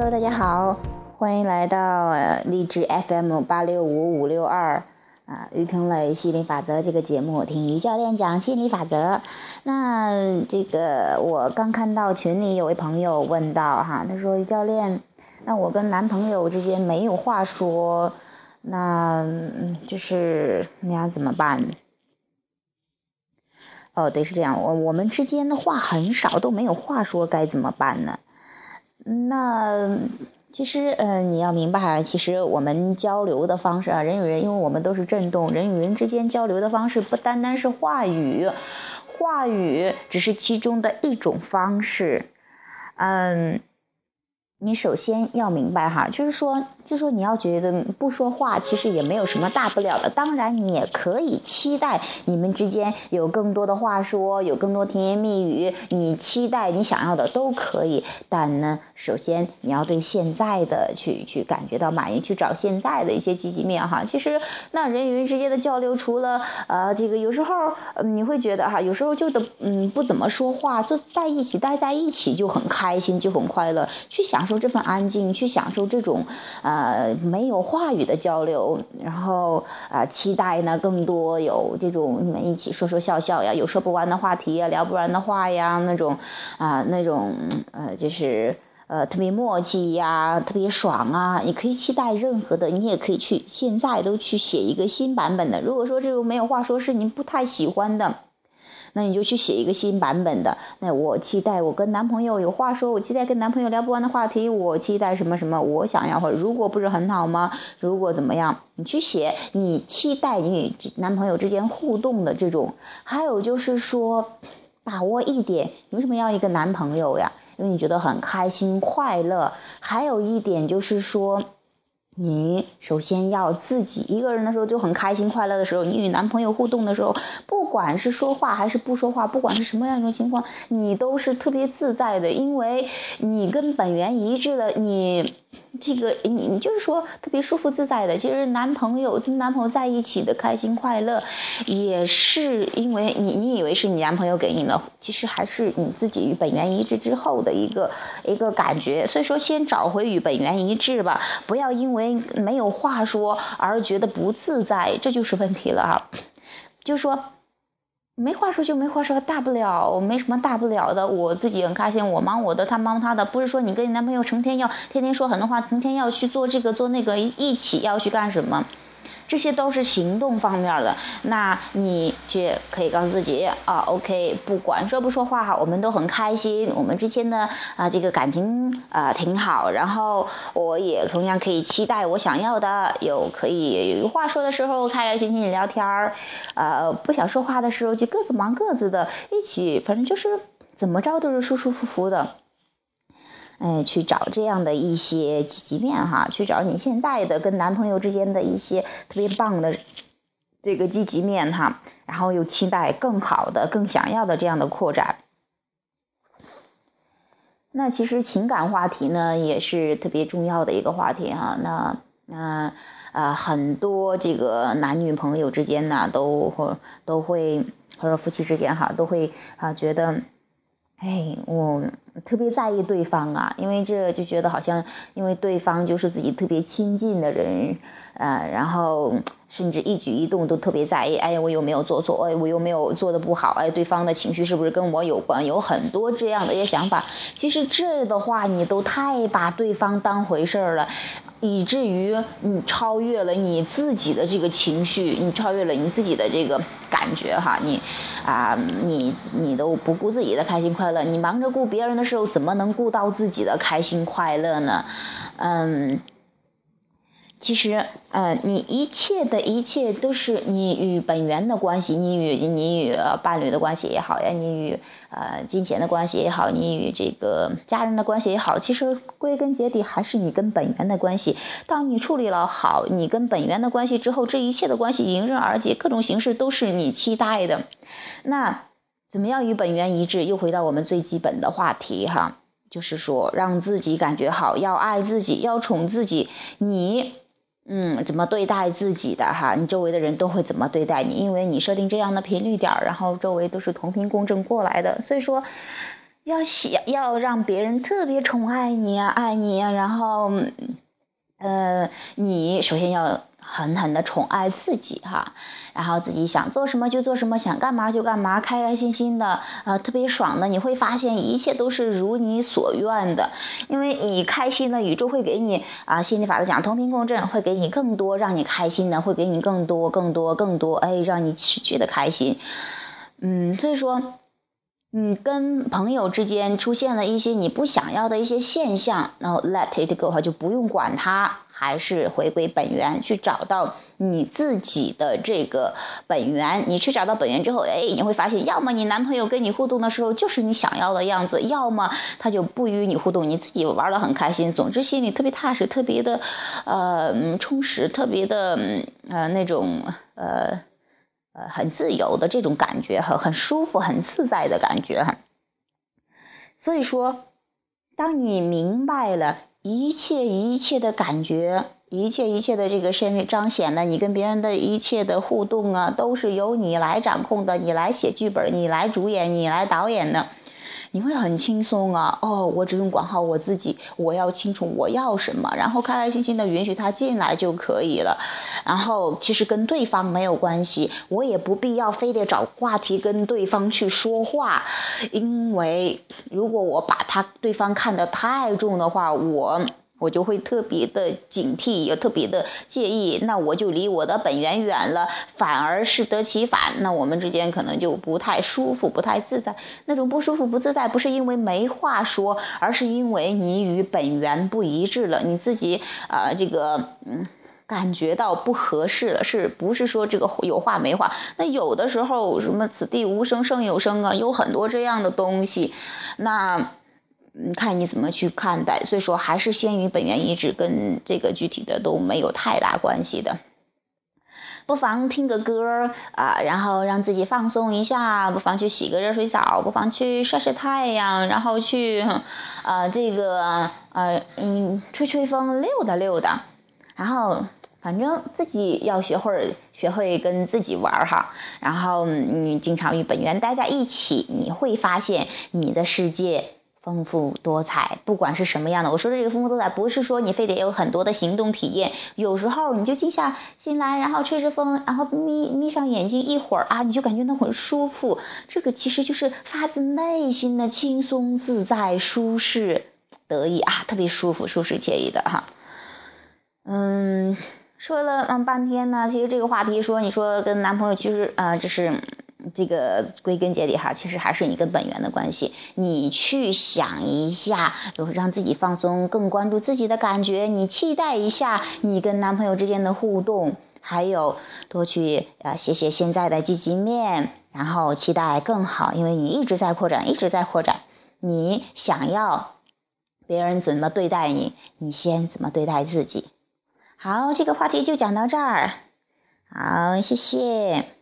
Hello，大家好，欢迎来到励志 FM 八六五五六二啊，于平磊心理法则这个节目，听于教练讲心理法则。那这个我刚看到群里有位朋友问到哈，他说于教练，那我跟男朋友之间没有话说，那就是那样怎么办？哦，对，是这样，我我们之间的话很少，都没有话说，该怎么办呢？那其实，嗯，你要明白，其实我们交流的方式啊，人与人，因为我们都是震动，人与人之间交流的方式不单单是话语，话语只是其中的一种方式，嗯。你首先要明白哈，就是说，就说，你要觉得不说话其实也没有什么大不了的。当然，你也可以期待你们之间有更多的话说，有更多甜言蜜语。你期待你想要的都可以，但呢，首先你要对现在的去去感觉到满意，去找现在的一些积极面哈。其实，那人与人之间的交流，除了呃这个有时候你会觉得哈，有时候就得嗯不怎么说话，就在一起待在一起就很开心，就很快乐，去享。受这份安静，去享受这种呃呃没有话语的交流，然后啊期待呢更多有这种你们一起说说笑笑呀，有说不完的话题呀，聊不完的话呀，那种啊那种呃就是呃特别默契呀，特别爽啊！你可以期待任何的，你也可以去现在都去写一个新版本的。如果说这种没有话说是您不太喜欢的。那你就去写一个新版本的。那我期待我跟男朋友有话说，我期待跟男朋友聊不完的话题，我期待什么什么，我想要或如果不是很好吗？如果怎么样？你去写你期待你与男朋友之间互动的这种。还有就是说，把握一点，你为什么要一个男朋友呀？因为你觉得很开心快乐。还有一点就是说。你首先要自己一个人的时候就很开心快乐的时候，你与男朋友互动的时候，不管是说话还是不说话，不管是什么样一种情况，你都是特别自在的，因为你跟本源一致的你。这个你你就是说特别舒服自在的，其实男朋友跟男朋友在一起的开心快乐，也是因为你你以为是你男朋友给你的，其实还是你自己与本源一致之后的一个一个感觉。所以说，先找回与本源一致吧，不要因为没有话说而觉得不自在，这就是问题了啊。就说。没话说就没话说，大不了没什么大不了的，我自己很开心，我忙我的，他忙他的，不是说你跟你男朋友成天要天天说很多话，成天要去做这个做那个，一起要去干什么？这些都是行动方面的，那你就可以告诉自己啊，OK，不管说不说话，我们都很开心，我们之间的啊这个感情啊挺好，然后我也同样可以期待我想要的，有可以有话说的时候开开心心聊天儿，呃不想说话的时候就各自忙各自的，一起反正就是怎么着都是舒舒服服的。哎，去找这样的一些积极面哈，去找你现在的跟男朋友之间的一些特别棒的这个积极面哈，然后又期待更好的、更想要的这样的扩展。那其实情感话题呢，也是特别重要的一个话题哈。那那啊，很多这个男女朋友之间呢，都或都会或者夫妻之间哈，都会啊觉得。哎，我特别在意对方啊，因为这就觉得好像，因为对方就是自己特别亲近的人，呃，然后甚至一举一动都特别在意。哎，我有没有做错？哎，我有没有做的不好？哎，对方的情绪是不是跟我有关？有很多这样的一些想法。其实这的话，你都太把对方当回事儿了。以至于你超越了你自己的这个情绪，你超越了你自己的这个感觉哈，你啊，你你都不顾自己的开心快乐，你忙着顾别人的时候，怎么能顾到自己的开心快乐呢？嗯。其实，呃，你一切的一切都是你与本源的关系，你与你与伴侣的关系也好呀，你与呃金钱的关系也好，你与这个家人的关系也好，其实归根结底还是你跟本源的关系。当你处理了好你跟本源的关系之后，这一切的关系迎刃而解，各种形式都是你期待的。那怎么样与本源一致？又回到我们最基本的话题哈，就是说让自己感觉好，要爱自己，要宠自己，你。嗯，怎么对待自己的哈？你周围的人都会怎么对待你？因为你设定这样的频率点，然后周围都是同频共振过来的。所以说，要想要让别人特别宠爱你啊，爱你啊，然后，呃，你首先要。狠狠的宠爱自己哈，然后自己想做什么就做什么，想干嘛就干嘛，开开心心的，呃，特别爽的。你会发现一切都是如你所愿的，因为你开心了，宇宙会给你啊，心理法则讲同频共振，会给你更多让你开心的，会给你更多更多更多，哎，让你觉得开心。嗯，所以说。嗯，跟朋友之间出现了一些你不想要的一些现象，然后 let it go 哈，就不用管它，还是回归本源，去找到你自己的这个本源。你去找到本源之后，哎，你会发现，要么你男朋友跟你互动的时候就是你想要的样子，要么他就不与你互动，你自己玩的很开心。总之心里特别踏实，特别的呃充实，特别的呃那种呃。呃，很自由的这种感觉，很很舒服、很自在的感觉。所以说，当你明白了一切一切的感觉，一切一切的这个身彰显了，你跟别人的一切的互动啊，都是由你来掌控的，你来写剧本，你来主演，你来导演的。你会很轻松啊！哦，我只用管好我自己，我要清楚我要什么，然后开开心心的允许他进来就可以了。然后其实跟对方没有关系，我也不必要非得找话题跟对方去说话，因为如果我把他对方看得太重的话，我。我就会特别的警惕，也特别的介意，那我就离我的本源远了，反而适得其反，那我们之间可能就不太舒服，不太自在。那种不舒服、不自在，不是因为没话说，而是因为你与本源不一致了，你自己啊，这个嗯，感觉到不合适了，是不是说这个有话没话？那有的时候什么“此地无声胜有声”啊，有很多这样的东西，那。嗯，看你怎么去看待，所以说还是先于本源意志，跟这个具体的都没有太大关系的。不妨听个歌啊，然后让自己放松一下；不妨去洗个热水澡；不妨去晒晒太阳，然后去啊这个呃嗯吹吹风、溜达溜达。然后反正自己要学会学会跟自己玩哈。然后你经常与本源待在一起，你会发现你的世界。丰富多彩，不管是什么样的，我说的这个丰富多彩，不是说你非得有很多的行动体验，有时候你就静下心来，然后吹着风，然后眯眯上眼睛一会儿啊，你就感觉到很舒服。这个其实就是发自内心的轻松自在、舒适得意啊，特别舒服、舒适惬意的哈。嗯，说了嗯半天呢，其实这个话题说，你说跟男朋友其实啊，这是。这个归根结底哈，其实还是你跟本源的关系。你去想一下，就是让自己放松，更关注自己的感觉。你期待一下你跟男朋友之间的互动，还有多去啊写写现在的积极面，然后期待更好，因为你一直在扩展，一直在扩展。你想要别人怎么对待你，你先怎么对待自己。好，这个话题就讲到这儿。好，谢谢。